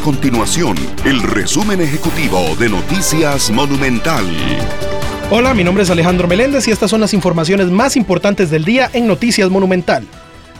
continuación el resumen ejecutivo de Noticias Monumental. Hola, mi nombre es Alejandro Meléndez y estas son las informaciones más importantes del día en Noticias Monumental.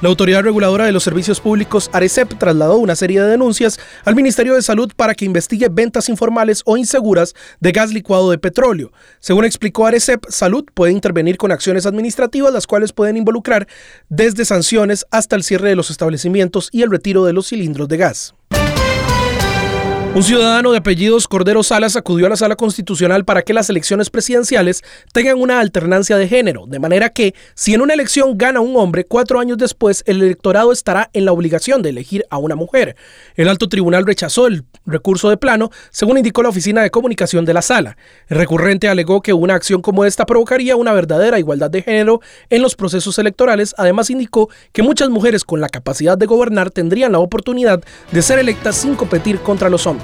La Autoridad Reguladora de los Servicios Públicos, ARECEP, trasladó una serie de denuncias al Ministerio de Salud para que investigue ventas informales o inseguras de gas licuado de petróleo. Según explicó ARECEP, Salud puede intervenir con acciones administrativas, las cuales pueden involucrar desde sanciones hasta el cierre de los establecimientos y el retiro de los cilindros de gas. Un ciudadano de apellidos Cordero Salas acudió a la sala constitucional para que las elecciones presidenciales tengan una alternancia de género, de manera que si en una elección gana un hombre, cuatro años después el electorado estará en la obligación de elegir a una mujer. El alto tribunal rechazó el recurso de plano, según indicó la oficina de comunicación de la sala. El recurrente alegó que una acción como esta provocaría una verdadera igualdad de género en los procesos electorales. Además indicó que muchas mujeres con la capacidad de gobernar tendrían la oportunidad de ser electas sin competir contra los hombres.